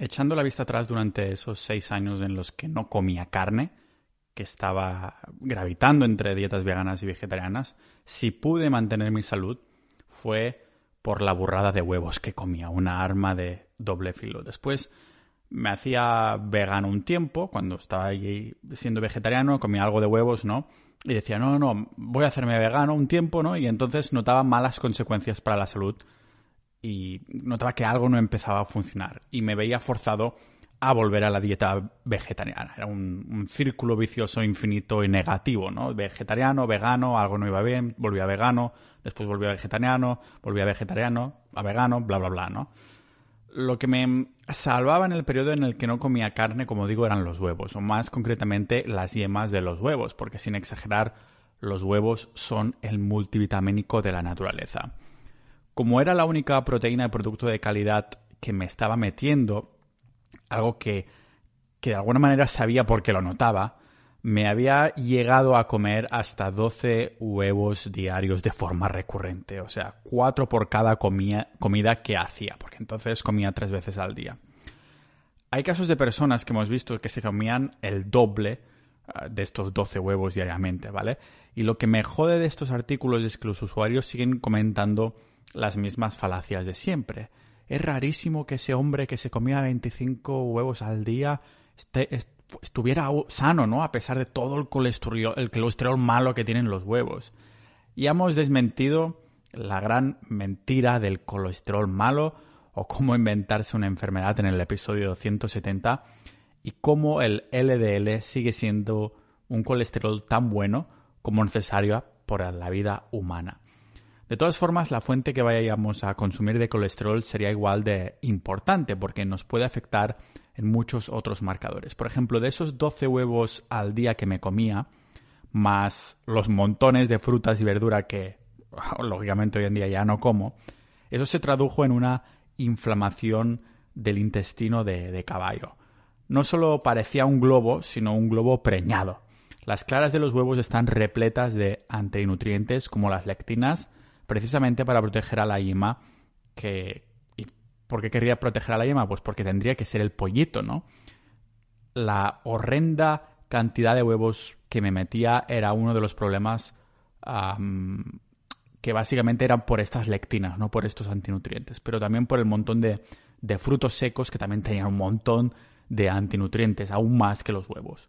Echando la vista atrás durante esos seis años en los que no comía carne, que estaba gravitando entre dietas veganas y vegetarianas, si pude mantener mi salud fue por la burrada de huevos que comía, una arma de doble filo. Después me hacía vegano un tiempo, cuando estaba ahí siendo vegetariano, comía algo de huevos, ¿no? Y decía, no, no, voy a hacerme vegano un tiempo, ¿no? Y entonces notaba malas consecuencias para la salud y notaba que algo no empezaba a funcionar y me veía forzado a volver a la dieta vegetariana. Era un, círculo vicioso infinito y negativo, ¿no? Vegetariano, vegano, algo no iba bien, volvía a vegano, después volvía a vegetariano, volvía a vegetariano, a vegano, bla, bla, bla, ¿no? Lo que me salvaba en el periodo en el que no comía carne, como digo, eran los huevos, o más concretamente las yemas de los huevos, porque sin exagerar, los huevos son el multivitamínico de la naturaleza. Como era la única proteína de producto de calidad que me estaba metiendo, algo que, que de alguna manera sabía porque lo notaba, me había llegado a comer hasta 12 huevos diarios de forma recurrente, o sea, cuatro por cada comida que hacía, porque entonces comía tres veces al día. Hay casos de personas que hemos visto que se comían el doble ah, de estos 12 huevos diariamente, ¿vale? Y lo que me jode de estos artículos es que los usuarios siguen comentando las mismas falacias de siempre. Es rarísimo que ese hombre que se comía 25 huevos al día estuviera sano, ¿no? A pesar de todo el colesterol, el colesterol malo que tienen los huevos. Y hemos desmentido la gran mentira del colesterol malo o cómo inventarse una enfermedad en el episodio 170 y cómo el LDL sigue siendo un colesterol tan bueno como necesario para la vida humana. De todas formas, la fuente que vayamos a consumir de colesterol sería igual de importante porque nos puede afectar en muchos otros marcadores. Por ejemplo, de esos 12 huevos al día que me comía, más los montones de frutas y verdura que lógicamente hoy en día ya no como, eso se tradujo en una inflamación del intestino de, de caballo. No solo parecía un globo, sino un globo preñado. Las claras de los huevos están repletas de antinutrientes como las lectinas, precisamente para proteger a la yema que... ¿Y por qué querría proteger a la yema? Pues porque tendría que ser el pollito, ¿no? La horrenda cantidad de huevos que me metía era uno de los problemas que básicamente eran por estas lectinas, no por estos antinutrientes, pero también por el montón de, de frutos secos que también tenían un montón de antinutrientes, aún más que los huevos.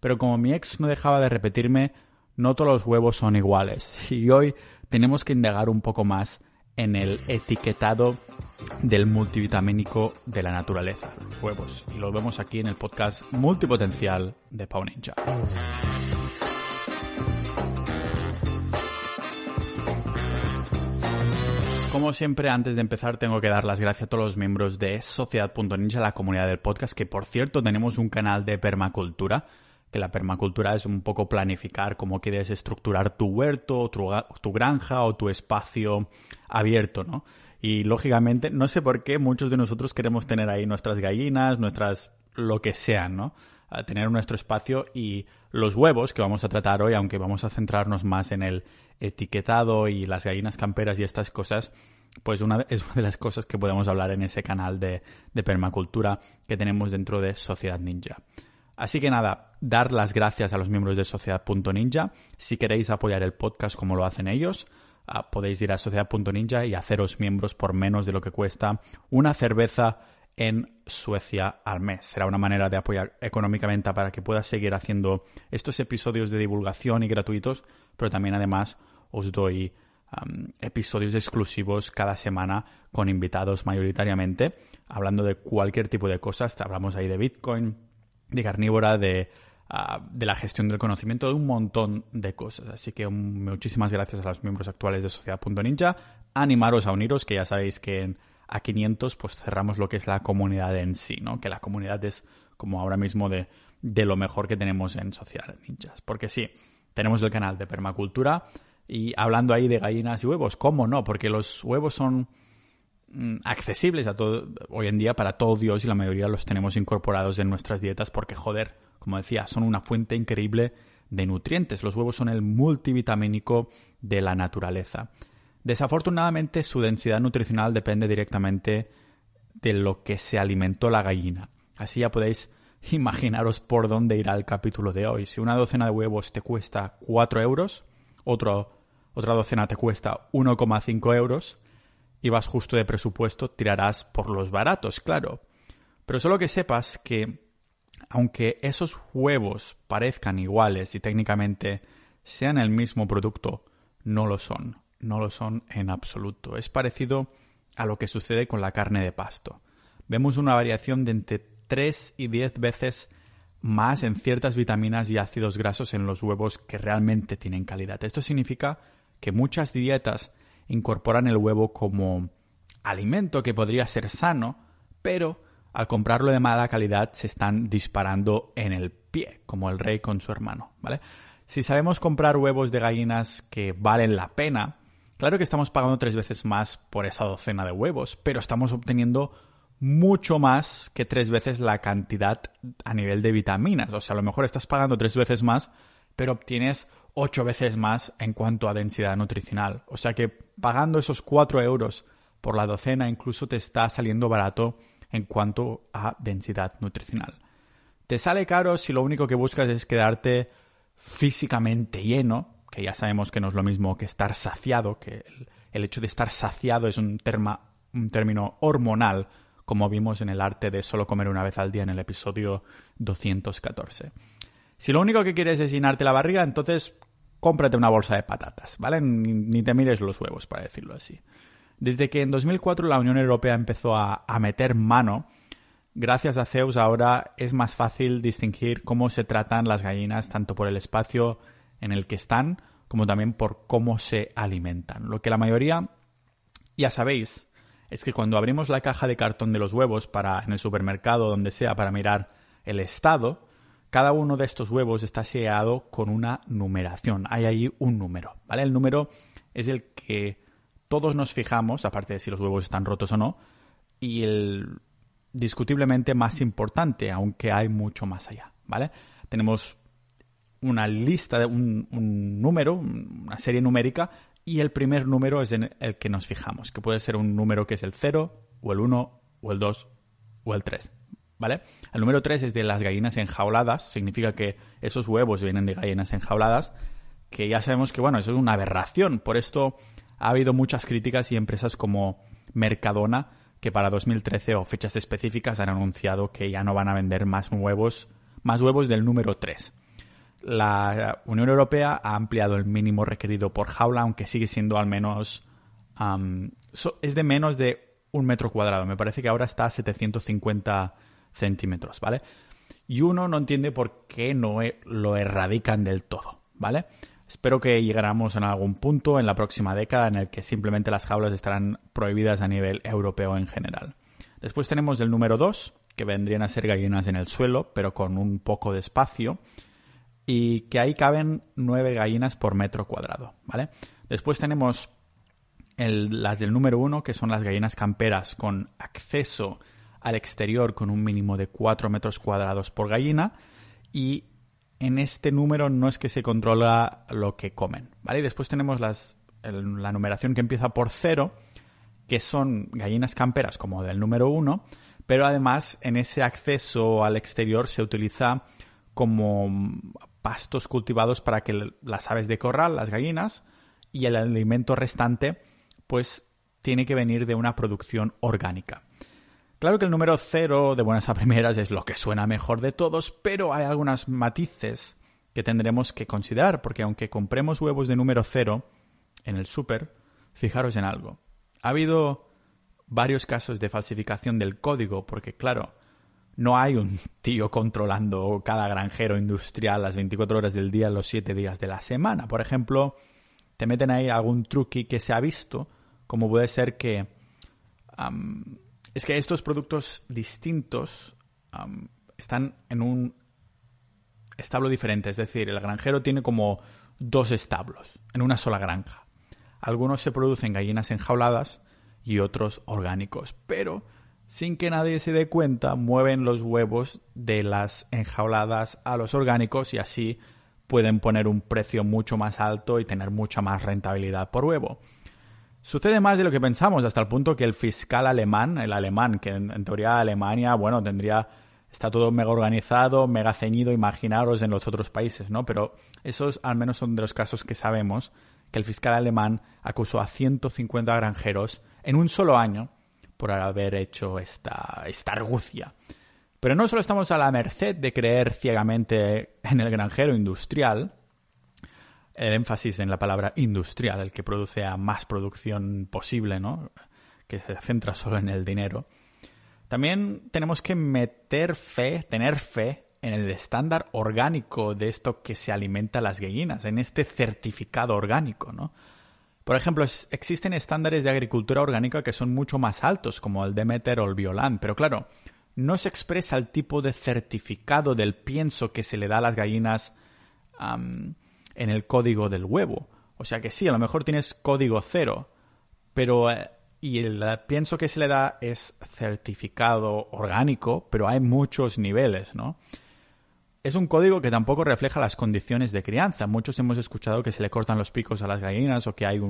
Pero como mi ex no dejaba de repetirme, no todos los huevos son iguales. Y hoy tenemos que indagar un poco más en el etiquetado del multivitamínico de la naturaleza, huevos. Y lo vemos aquí en el podcast multipotencial de Pau Ninja. Como siempre, antes de empezar, tengo que dar las gracias a todos los miembros de Sociedad.ninja, la comunidad del podcast, que por cierto tenemos un canal de permacultura que la permacultura es un poco planificar cómo quieres estructurar tu huerto, tu, granja o tu espacio abierto, ¿no? Y lógicamente, no sé por qué muchos de nosotros queremos tener ahí nuestras gallinas, nuestras lo que sean, ¿no? Tener nuestro espacio y los huevos que vamos a tratar hoy, aunque vamos a centrarnos más en el etiquetado y las gallinas camperas y estas cosas, pues una, es una de las cosas que podemos hablar en ese canal de, de permacultura que tenemos dentro de Sociedad Ninja. Así que nada, dar las gracias a los miembros de Sociedad.ninja. Si queréis apoyar el podcast como lo hacen ellos, ah, podéis ir a Sociedad.ninja y haceros miembros por menos de lo que cuesta una cerveza en Suecia al mes. Será una manera de apoyar económicamente para que pueda seguir haciendo estos episodios de divulgación y gratuitos, pero también además os doy episodios exclusivos cada semana con invitados mayoritariamente, hablando de cualquier tipo de cosas. Hablamos ahí de Bitcoin, de carnívora, de, ah, de la gestión del conocimiento, de un montón de cosas. Así que muchísimas gracias a los miembros actuales de Sociedad.ninja. Animaros a uniros, que ya sabéis que en a 500 pues cerramos lo que es la comunidad en sí, ¿no? Que la comunidad es como ahora mismo de, de lo mejor que tenemos en Social Ninjas. Porque sí, tenemos el canal de permacultura y hablando ahí de gallinas y huevos, ¿cómo no? Porque los huevos son Mm, accesibles a todo hoy en día para todo Dios y la mayoría los tenemos incorporados en nuestras dietas porque joder, como decía, son una fuente increíble de nutrientes. Los huevos son el multivitamínico de la naturaleza. Desafortunadamente su densidad nutricional depende directamente de lo que se alimentó la gallina. Así ya podéis imaginaros por dónde irá el capítulo de hoy. Si una docena de huevos te cuesta 4 euros, otra docena te cuesta 1,5 euros y vas justo de presupuesto, tirarás por los baratos, claro. Pero solo que sepas que aunque esos huevos parezcan iguales y técnicamente sean el mismo producto, no lo son. No lo son en absoluto. Es parecido a lo que sucede con la carne de pasto. Vemos una variación de entre 3 y 10 veces más en ciertas vitaminas y ácidos grasos en los huevos que realmente tienen calidad. Esto significa que muchas dietas incorporan el huevo como alimento que podría ser sano, pero al comprarlo de mala calidad se están disparando en el pie, como el rey con su hermano, ¿vale? Si sabemos comprar huevos de gallinas que valen la pena, claro que estamos pagando tres veces más por esa docena de huevos, pero estamos obteniendo mucho más que tres veces la cantidad a nivel de vitaminas. O sea, a lo mejor estás pagando tres veces más, pero obtienes ocho veces más en cuanto a densidad nutricional. O sea que pagando esos cuatro euros por la docena incluso te está saliendo barato en cuanto a densidad nutricional. Te sale caro si lo único que buscas es quedarte físicamente lleno, que ya sabemos que no es lo mismo que estar saciado, que el, hecho de estar saciado es un, un término hormonal, como vimos en el arte de solo comer una vez al día en el episodio 214. Si lo único que quieres es llenarte la barriga, entonces cómprate una bolsa de patatas, ¿vale? Ni, te mires los huevos, para decirlo así. Desde que en 2004 la Unión Europea empezó a, meter mano, gracias a Zeus ahora es más fácil distinguir cómo se tratan las gallinas tanto por el espacio en el que están como también por cómo se alimentan. Lo que la mayoría ya sabéis es que cuando abrimos la caja de cartón de los huevos para en el supermercado donde sea para mirar el estado, cada uno de estos huevos está sellado con una numeración. Hay ahí un número, ¿vale? El número es el que todos nos fijamos, aparte de si los huevos están rotos o no, y el discutiblemente más importante, aunque hay mucho más allá, ¿vale? Tenemos una lista, de un, número, una serie numérica y el primer número es en el que nos fijamos, que puede ser un número que es el 0, o el 1, o el 2, o el 3. ¿Vale? El número 3 es de las gallinas enjauladas, significa que esos huevos vienen de gallinas enjauladas, que ya sabemos que, bueno, eso es una aberración. Por esto ha habido muchas críticas y empresas como Mercadona, que para 2013 o fechas específicas han anunciado que ya no van a vender más huevos, más huevos del número 3 la Unión Europea ha ampliado el mínimo requerido por jaula, aunque sigue siendo al menos... es de menos de un metro cuadrado. Me parece que ahora está a 750 centímetros, ¿vale? Y uno no entiende por qué no e, lo erradican del todo, ¿vale? Espero que llegáramos en algún punto en la próxima década en el que simplemente las jaulas estarán prohibidas a nivel europeo en general. Después tenemos el número 2, que vendrían a ser gallinas en el suelo, pero con un poco de espacio y que ahí caben nueve gallinas por metro cuadrado, ¿vale? Después tenemos las del número uno, que son las gallinas camperas con acceso al exterior con un mínimo de 4 metros cuadrados por gallina y en este número no es que se controla lo que comen, ¿vale? Y después tenemos las, la numeración que empieza por cero, que son gallinas camperas como del número uno, pero además en ese acceso al exterior se utiliza como pastos cultivados para que las aves de corral, las gallinas, y el alimento restante, pues tiene que venir de una producción orgánica. Claro que el número cero de buenas a primeras es lo que suena mejor de todos, pero hay algunas matices que tendremos que considerar, porque aunque compremos huevos de número cero en el súper, fijaros en algo. Ha habido varios casos de falsificación del código, porque claro, no hay un tío controlando cada granjero industrial las 24 horas del día, los 7 días de la semana. Por ejemplo, te meten ahí algún truqui que se ha visto, como puede ser que... es que estos productos distintos están en un establo diferente. Es decir, el granjero tiene como dos establos en una sola granja. Algunos se producen gallinas enjauladas y otros orgánicos. Pero sin que nadie se dé cuenta, mueven los huevos de las enjauladas a los orgánicos y así pueden poner un precio mucho más alto y tener mucha más rentabilidad por huevo. Sucede más de lo que pensamos, hasta el punto que el fiscal alemán, el alemán, que en, teoría Alemania, bueno, tendría, está todo mega organizado, mega ceñido, imaginaros en los otros países, ¿no? Pero esos al menos son de los casos que sabemos que el fiscal alemán acusó a 150 granjeros en un solo año por haber hecho esta, esta argucia. Pero no solo estamos a la merced de creer ciegamente en el granjero industrial, el énfasis en la palabra industrial, el que produce a más producción posible, ¿no? Que se centra solo en el dinero. También tenemos que meter fe, tener fe en el estándar orgánico de esto que se alimenta las gallinas, en este certificado orgánico, ¿no? Por ejemplo, existen estándares de agricultura orgánica que son mucho más altos, como el Demeter o el Violan, pero claro, no se expresa el tipo de certificado del pienso que se le da a las gallinas en el código del huevo. O sea que sí, a lo mejor tienes código cero, pero eh, y el pienso que se le da es certificado orgánico, pero hay muchos niveles, ¿no? Es un código que tampoco refleja las condiciones de crianza. Muchos hemos escuchado que se le cortan los picos a las gallinas o que hay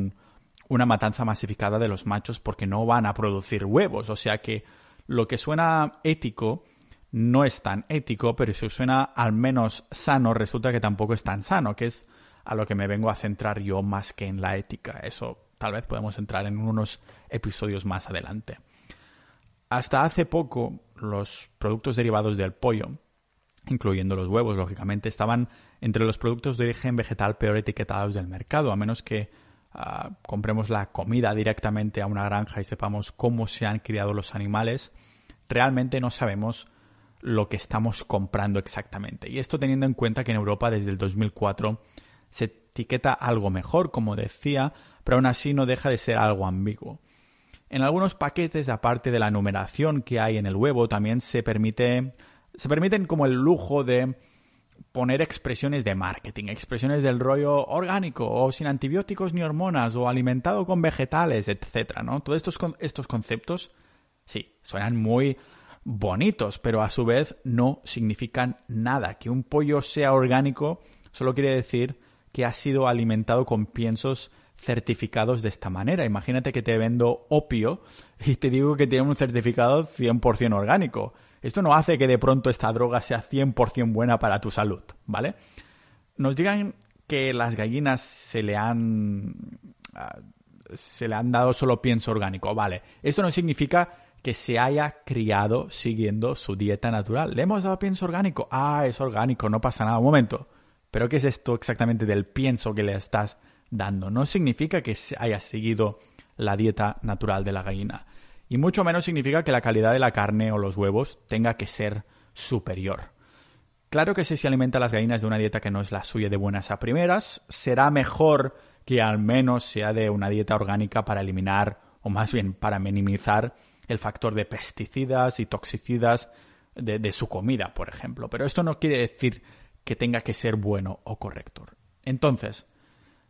una matanza masificada de los machos porque no van a producir huevos. O sea que lo que suena ético no es tan ético, pero si suena al menos sano, resulta que tampoco es tan sano, que es a lo que me vengo a centrar yo más que en la ética. Eso tal vez podemos entrar en unos episodios más adelante. Hasta hace poco, los productos derivados del pollo, incluyendo los huevos, lógicamente, estaban entre los productos de origen vegetal peor etiquetados del mercado, a menos que ah, compremos la comida directamente a una granja y sepamos cómo se han criado los animales, realmente no sabemos lo que estamos comprando exactamente. Y esto teniendo en cuenta que en Europa desde el 2004 se etiqueta algo mejor, como decía, pero aún así no deja de ser algo ambiguo. En algunos paquetes, aparte de la numeración que hay en el huevo, también se permite se permiten como el lujo de poner expresiones de marketing, expresiones del rollo orgánico o sin antibióticos ni hormonas o alimentado con vegetales, etcétera, ¿no? Todos estos, estos conceptos, sí, suenan muy bonitos, pero a su vez no significan nada. Que un pollo sea orgánico solo quiere decir que ha sido alimentado con piensos certificados de esta manera. Imagínate que te vendo opio y te digo que tiene un certificado 100% orgánico. Esto no hace que de pronto esta droga sea 100% buena para tu salud, ¿vale? Nos digan que las gallinas se le han ah, se le han dado solo pienso orgánico, vale. Esto no significa que se haya criado siguiendo su dieta natural. Le hemos dado pienso orgánico. Ah, es orgánico, no pasa nada. Un momento. ¿Pero qué es esto exactamente del pienso que le estás dando? No significa que haya seguido la dieta natural de la gallina. Y mucho menos significa que la calidad de la carne o los huevos tenga que ser superior. Claro que si se alimenta a las gallinas de una dieta que no es la suya de buenas a primeras, será mejor que al menos sea de una dieta orgánica para eliminar, o más bien para minimizar, el factor de pesticidas y toxicidas de su comida, por ejemplo. Pero esto no quiere decir que tenga que ser bueno o correcto. Entonces,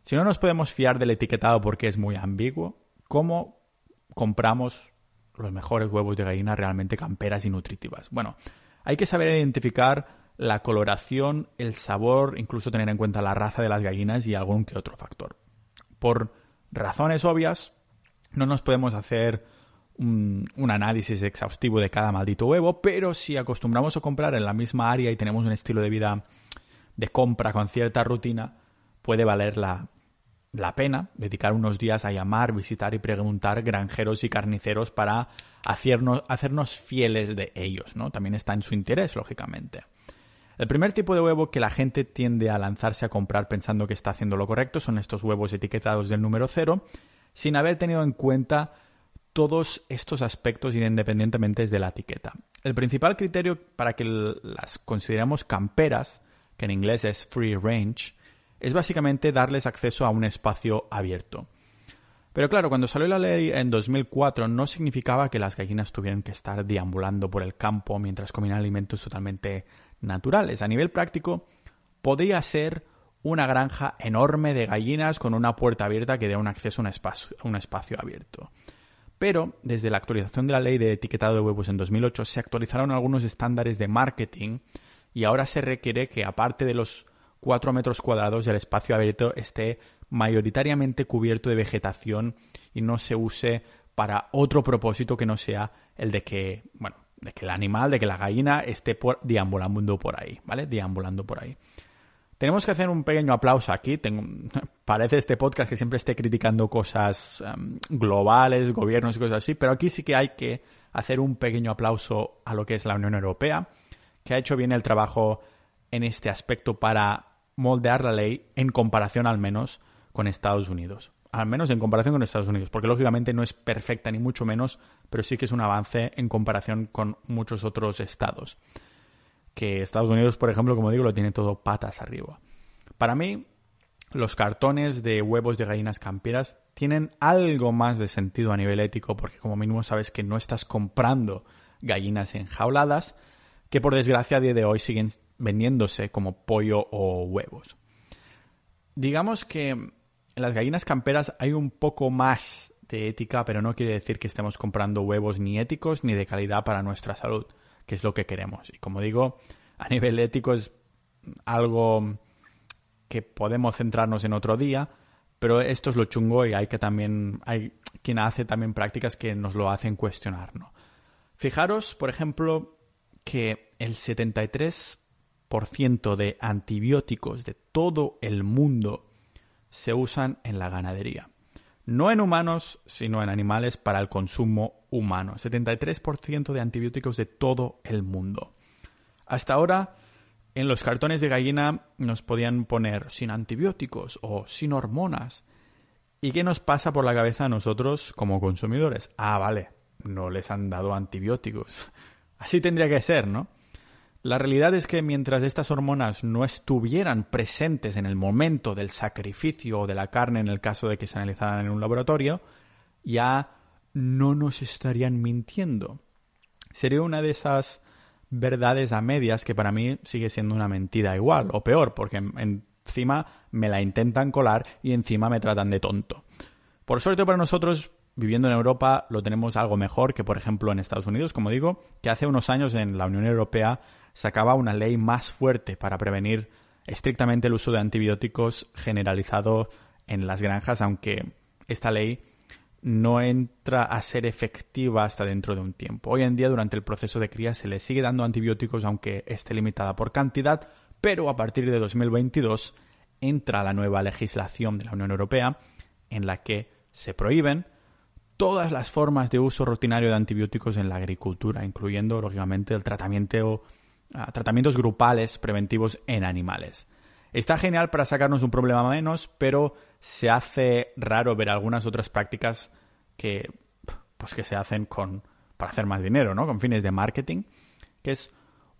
si no nos podemos fiar del etiquetado porque es muy ambiguo, ¿cómo compramos los mejores huevos de gallina realmente camperas y nutritivas? Bueno, hay que saber identificar la coloración, el sabor, incluso tener en cuenta la raza de las gallinas y algún que otro factor. Por razones obvias, no nos podemos hacer un, análisis exhaustivo de cada maldito huevo, pero si acostumbramos a comprar en la misma área y tenemos un estilo de vida de compra con cierta rutina, puede valer la, pena dedicar unos días a llamar, visitar y preguntar granjeros y carniceros para hacernos, hacernos fieles de ellos, ¿no? También está en su interés, lógicamente. El primer tipo de huevo que la gente tiende a lanzarse a comprar pensando que está haciendo lo correcto son estos huevos etiquetados del número cero, sin haber tenido en cuenta todos estos aspectos independientemente de la etiqueta. El principal criterio para que las consideremos camperas, que en inglés es free range, es básicamente darles acceso a un espacio abierto. Pero claro, cuando salió la ley en 2004 no significaba que las gallinas tuvieran que estar deambulando por el campo mientras comían alimentos totalmente naturales. A nivel práctico, podría ser una granja enorme de gallinas con una puerta abierta que dé un acceso a un espacio, a un espacio abierto. Pero desde la actualización de la ley de etiquetado de huevos en 2008 se actualizaron algunos estándares de marketing y ahora se requiere que aparte de los 4 metros cuadrados el espacio abierto esté mayoritariamente cubierto de vegetación y no se use para otro propósito que no sea el de que, bueno, de que el animal, de que la gallina esté por, por ahí, ¿vale? Deambulando por ahí. Tenemos que hacer un pequeño aplauso aquí. Parece este podcast que siempre esté criticando cosas em, globales, gobiernos y cosas así, pero aquí sí que hay que hacer un pequeño aplauso a lo que es la Unión Europea, que ha hecho bien el trabajo en este aspecto para moldear la ley en comparación al menos con Estados Unidos. Al menos en comparación con Estados Unidos, porque lógicamente no es perfecta ni mucho menos, pero sí que es un avance en comparación con muchos otros estados que Estados Unidos, por ejemplo, como digo, lo tiene todo patas arriba. Para mí, los cartones de huevos de gallinas camperas tienen algo más de sentido a nivel ético, porque como mínimo sabes que no estás comprando gallinas enjauladas, que por desgracia a día de hoy siguen vendiéndose como pollo o huevos. Digamos que en las gallinas camperas hay un poco más de ética, pero no quiere decir que estemos comprando huevos ni éticos ni de calidad para nuestra salud que es lo que queremos. Y como digo, a nivel ético es algo que podemos centrarnos en otro día, pero esto es lo chungo y hay que también, hay quien hace también prácticas que nos lo hacen cuestionar, ¿no? Fijaros, por ejemplo, que el 73% de antibióticos de todo el mundo se usan en la ganadería no en humanos, sino en animales para el consumo humano. 73% de antibióticos de todo el mundo. Hasta ahora, en los cartones de gallina nos podían poner sin antibióticos o sin hormonas. ¿Y qué nos pasa por la cabeza a nosotros como consumidores? Ah, vale, no les han dado antibióticos. Así tendría que ser, ¿no? La realidad es que mientras estas hormonas no estuvieran presentes en el momento del sacrificio o de la carne, en el caso de que se analizaran en un laboratorio, ya no nos estarían mintiendo. Sería una de esas verdades a medias que para mí sigue siendo una mentira igual, o peor, porque encima me la intentan colar y encima me tratan de tonto. Por suerte para nosotros, viviendo en Europa, lo tenemos algo mejor que, por ejemplo, en Estados Unidos, como digo, que hace unos años en la Unión Europea sacaba una ley más fuerte para prevenir estrictamente el uso de antibióticos generalizado en las granjas, aunque esta ley no entra a ser efectiva hasta dentro de un tiempo. Hoy en día, durante el proceso de cría, se le sigue dando antibióticos, aunque esté limitada por cantidad, pero a partir de 2022 entra la nueva legislación de la Unión Europea en la que se prohíben todas las formas de uso rutinario de antibióticos en la agricultura, incluyendo, lógicamente, el tratamiento tratamientos grupales preventivos en animales. Está genial para sacarnos un problema menos, pero se hace raro ver algunas otras prácticas que, pues que se hacen con, para hacer más dinero, ¿no? Con fines de marketing, que es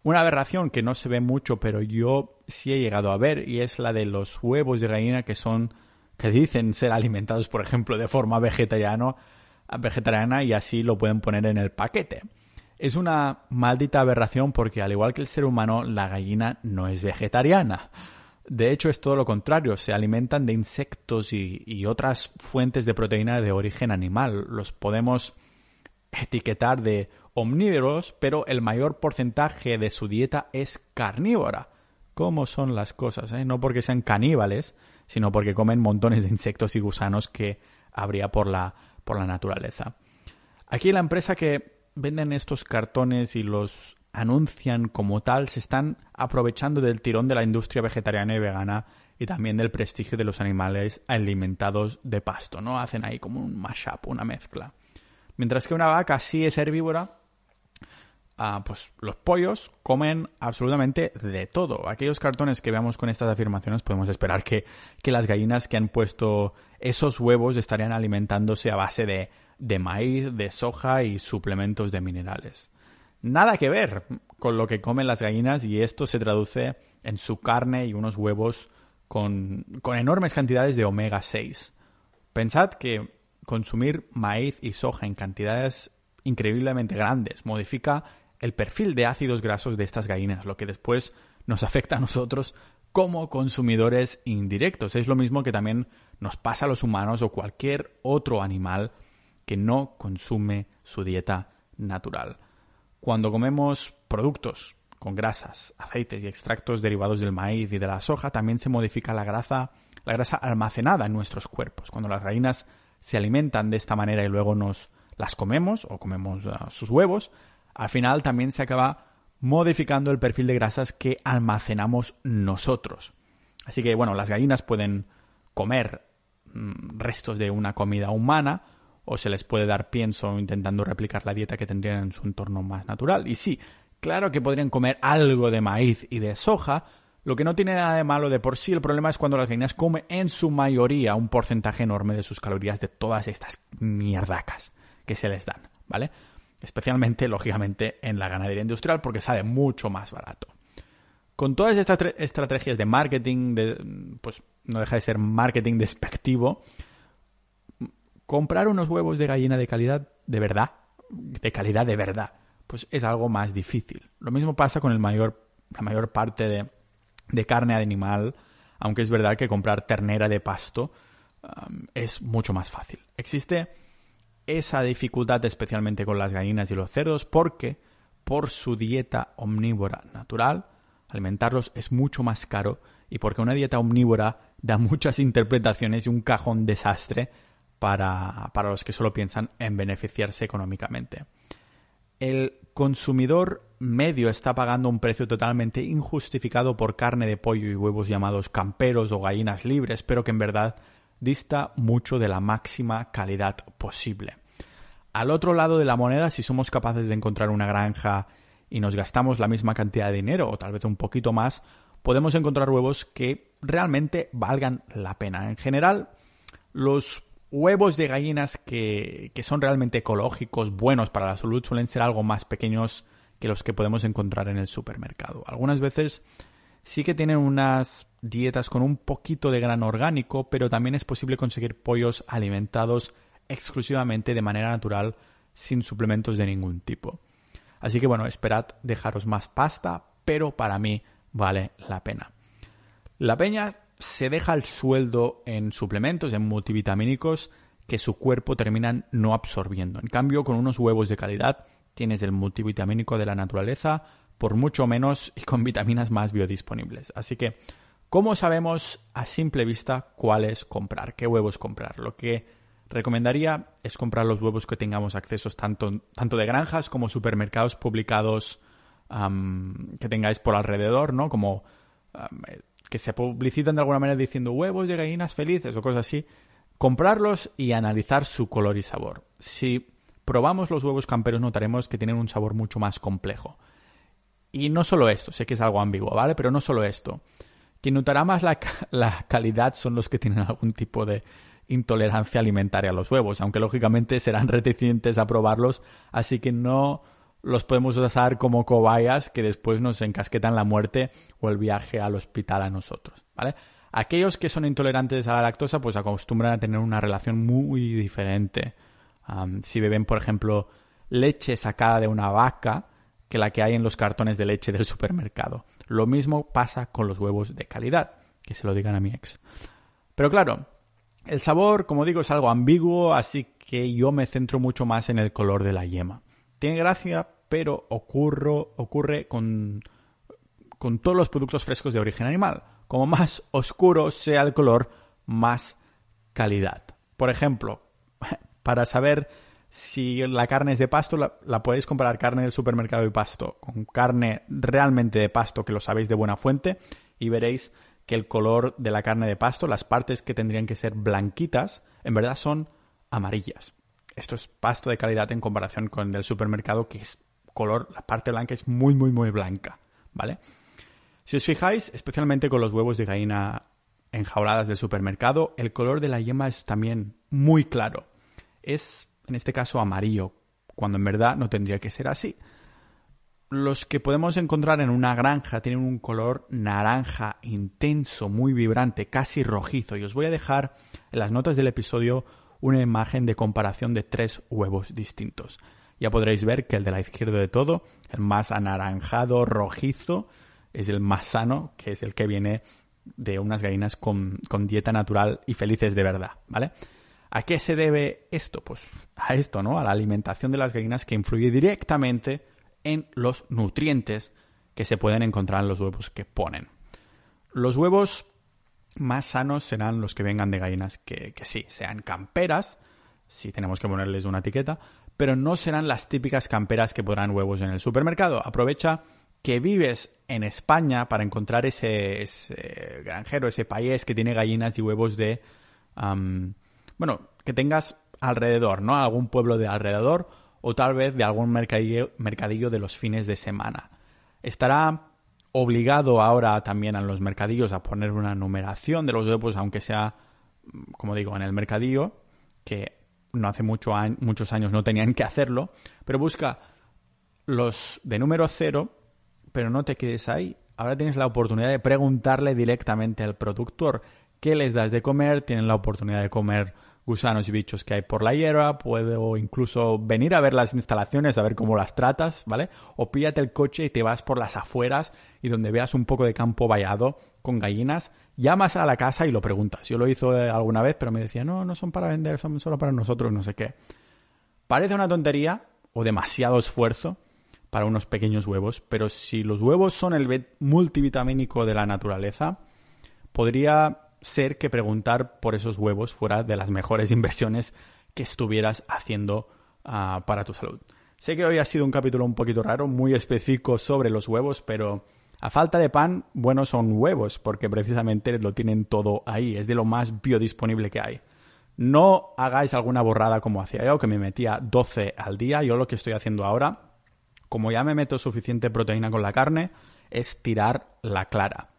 una aberración que no se ve mucho, pero yo sí he llegado a ver, y es la de los huevos de gallina que son, que dicen ser alimentados, por ejemplo, de forma vegetariana, vegetariana y así lo pueden poner en el paquete. Es una maldita aberración porque al igual que el ser humano, la gallina no es vegetariana. De hecho, es todo lo contrario, se alimentan de insectos y, otras fuentes de proteína de origen animal. Los podemos etiquetar de omnívoros, pero el mayor porcentaje de su dieta es carnívora. ¿Cómo son las cosas? Eh? No porque sean caníbales, sino porque comen montones de insectos y gusanos que habría por la, por la naturaleza. Aquí la empresa que venden estos cartones y los anuncian como tal, se están aprovechando del tirón de la industria vegetariana y vegana y también del prestigio de los animales alimentados de pasto, ¿no? Hacen ahí como un mashup, una mezcla. Mientras que una vaca sí es herbívora, ah, pues los pollos comen absolutamente de todo. Aquellos cartones que veamos con estas afirmaciones podemos esperar que, que las gallinas que han puesto esos huevos estarían alimentándose a base de de maíz, de soja y suplementos de minerales. Nada que ver con lo que comen las gallinas y esto se traduce en su carne y unos huevos con, con enormes cantidades de omega 6. Pensad que consumir maíz y soja en cantidades increíblemente grandes modifica el perfil de ácidos grasos de estas gallinas, lo que después nos afecta a nosotros como consumidores indirectos. Es lo mismo que también nos pasa a los humanos o cualquier otro animal que no consume su dieta natural. Cuando comemos productos con grasas, aceites y extractos derivados del maíz y de la soja, también se modifica la grasa, la grasa almacenada en nuestros cuerpos. Cuando las gallinas se alimentan de esta manera y luego nos las comemos o comemos uh, sus huevos, al final también se acaba modificando el perfil de grasas que almacenamos nosotros. Así que, bueno, las gallinas pueden comer mm, restos de una comida humana o se les puede dar pienso intentando replicar la dieta que tendrían en su entorno más natural. Y sí, claro que podrían comer algo de maíz y de soja, lo que no tiene nada de malo de por sí, el problema es cuando las gallinas comen en su mayoría un porcentaje enorme de sus calorías de todas estas mierdacas que se les dan, ¿vale? Especialmente, lógicamente, en la ganadería industrial porque sale mucho más barato. Con todas estas estrategias de marketing, pues no deja de ser marketing despectivo, comprar unos huevos de gallina de calidad de verdad, de calidad de verdad, pues es algo más difícil. Lo mismo pasa con el mayor, la mayor parte de, de carne animal, aunque es verdad que comprar ternera de pasto es mucho más fácil. Existe esa dificultad especialmente con las gallinas y los cerdos porque por su dieta omnívora natural, alimentarlos es mucho más caro y porque una dieta omnívora da muchas interpretaciones y un cajón desastre para, para los que solo piensan en beneficiarse económicamente. El consumidor medio está pagando un precio totalmente injustificado por carne de pollo y huevos llamados camperos o gallinas libres, pero que en verdad dista mucho de la máxima calidad posible. Al otro lado de la moneda, si somos capaces de encontrar una granja y nos gastamos la misma cantidad de dinero o tal vez un poquito más, podemos encontrar huevos que realmente valgan la pena. En general, los huevos de gallinas que, que son realmente ecológicos, buenos para la salud, suelen ser algo más pequeños que los que podemos encontrar en el supermercado. Algunas veces sí que tienen unas dietas con un poquito de grano orgánico, pero también es posible conseguir pollos alimentados exclusivamente de manera natural sin suplementos de ningún tipo. Así que bueno, esperad dejaros más pasta, pero para mí vale la pena. La peña se deja el sueldo en suplementos, en multivitamínicos que su cuerpo termina no absorbiendo. En cambio, con unos huevos de calidad tienes el multivitamínico de la naturaleza por mucho menos y con vitaminas más biodisponibles. Así que, ¿cómo sabemos a simple vista cuáles comprar? ¿Qué huevos comprar? Lo que recomendaría es comprar los huevos que tengamos accesos tanto, tanto de granjas como supermercados publicados que tengáis por alrededor, ¿no? Como que se publicitan de alguna manera diciendo huevos de gallinas felices o cosas así. Comprarlos y analizar su color y sabor. Si probamos los huevos camperos notaremos que tienen un sabor mucho más complejo. Y no solo esto, sé que es algo ambiguo, ¿vale? Pero no solo esto. Quien notará más la calidad son los que tienen algún tipo de intolerancia alimentaria a los huevos, aunque lógicamente serán reticentes a probarlos, así que no los podemos usar como cobayas que después nos encasquetan la muerte o el viaje al hospital a nosotros, ¿vale? Aquellos que son intolerantes a la lactosa pues acostumbran a tener una relación muy diferente si beben, por ejemplo, leche sacada de una vaca que la que hay en los cartones de leche del supermercado. Lo mismo pasa con los huevos de calidad, que se lo digan a mi ex. Pero claro, el sabor, como digo, es algo ambiguo, así que yo me centro mucho más en el color de la yema. Tiene gracia, pero ocurre con, todos los productos frescos de origen animal. Como más oscuro sea el color, más calidad. Por ejemplo, para saber si la carne es de pasto, la, podéis comparar carne del supermercado y pasto con carne realmente de pasto que lo sabéis de buena fuente y veréis que el color de la carne de pasto, las partes que tendrían que ser blanquitas, en verdad son amarillas. Esto es pasto de calidad en comparación con el del supermercado que es color, la parte blanca es muy, muy, muy blanca, ¿vale? Si os fijáis, especialmente con los huevos de gallina enjauladas del supermercado, el color de la yema es también muy claro es, en este caso, amarillo, cuando en verdad no tendría que ser así. Los que podemos encontrar en una granja tienen un color naranja intenso, muy vibrante, casi rojizo. Y os voy a dejar en las notas del episodio una imagen de comparación de tres huevos distintos. Ya podréis ver que el de la izquierda de todo, el más anaranjado, rojizo, es el más sano, que es el que viene de unas gallinas con, dieta natural y felices de verdad, ¿vale? ¿A qué se debe esto? Pues a esto, ¿no? A la alimentación de las gallinas que influye directamente en los nutrientes que se pueden encontrar en los huevos que ponen. Los huevos más sanos serán los que vengan de gallinas que, que sí, sean camperas, si tenemos que ponerles una etiqueta, pero no serán las típicas camperas que podrán huevos en el supermercado. Aprovecha que vives en España para encontrar ese, granjero, ese país que tiene gallinas y huevos de... bueno, que tengas alrededor, ¿no? Algún pueblo de alrededor o tal vez de algún mercadillo, de los fines de semana. Estará obligado ahora también a los mercadillos a poner una numeración de los huevos, aunque sea, como digo, en el mercadillo, que no hace mucho muchos años no tenían que hacerlo, pero busca los de número cero, pero no te quedes ahí. Ahora tienes la oportunidad de preguntarle directamente al productor qué les das de comer, tienen la oportunidad de comer gusanos y bichos que hay por la hierba, puedo incluso venir a ver las instalaciones, a ver cómo las tratas, ¿vale? O píllate el coche y te vas por las afueras y donde veas un poco de campo vallado con gallinas, llamas a la casa y lo preguntas. Yo lo hice alguna vez, pero me decía, no, no son para vender, son solo para nosotros, no sé qué. Parece una tontería o demasiado esfuerzo para unos pequeños huevos, pero si los huevos son el multivitamínico de la naturaleza, podría ser que preguntar por esos huevos fuera de las mejores inversiones que estuvieras haciendo ah, para tu salud. Sé que hoy ha sido un capítulo un poquito raro, muy específico sobre los huevos, pero a falta de pan, buenos son huevos, porque precisamente lo tienen todo ahí, es de lo más biodisponible que hay. No hagáis alguna borrada como hacía yo, que me metía 12 al día. Yo lo que estoy haciendo ahora, como ya me meto suficiente proteína con la carne, es tirar la clara.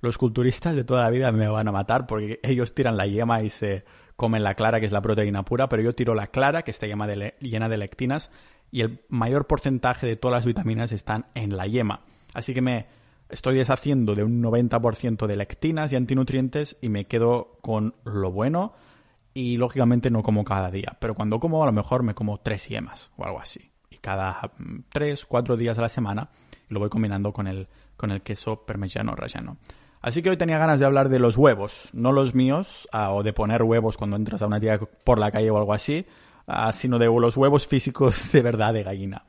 Los culturistas de toda la vida me van a matar porque ellos tiran la yema y se comen la clara, que es la proteína pura, pero yo tiro la clara, que está llena de lectinas, y el mayor porcentaje de todas las vitaminas están en la yema. Así que me estoy deshaciendo de un 90% de lectinas y antinutrientes y me quedo con lo bueno y lógicamente no como cada día, pero cuando como a lo mejor me como tres yemas o algo así. Y cada mm, tres, cuatro días a la semana lo voy combinando con el, con el queso parmigiano rallano. Así que hoy tenía ganas de hablar de los huevos, no los míos, ah, o de poner huevos cuando entras a una tía por la calle o algo así, ah, sino de los huevos físicos de verdad de gallina.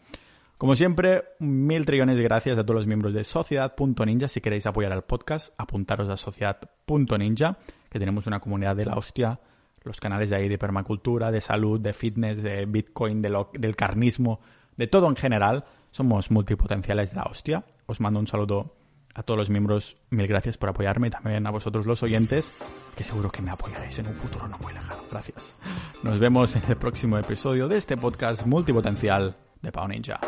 Como siempre, mil trillones de gracias a todos los miembros de Sociedad.ninja. Si queréis apoyar al podcast, apuntaros a Sociedad.ninja, que tenemos una comunidad de la hostia, los canales de ahí de permacultura, de salud, de fitness, de Bitcoin, del carnismo, de todo en general. Somos multipotenciales de la hostia. Os mando un saludo a todos los miembros, mil gracias por apoyarme también a vosotros los oyentes, que seguro que me apoyaréis en un futuro no muy lejano. Gracias. Nos vemos en el próximo episodio de este podcast multipotencial de Pau Ninja.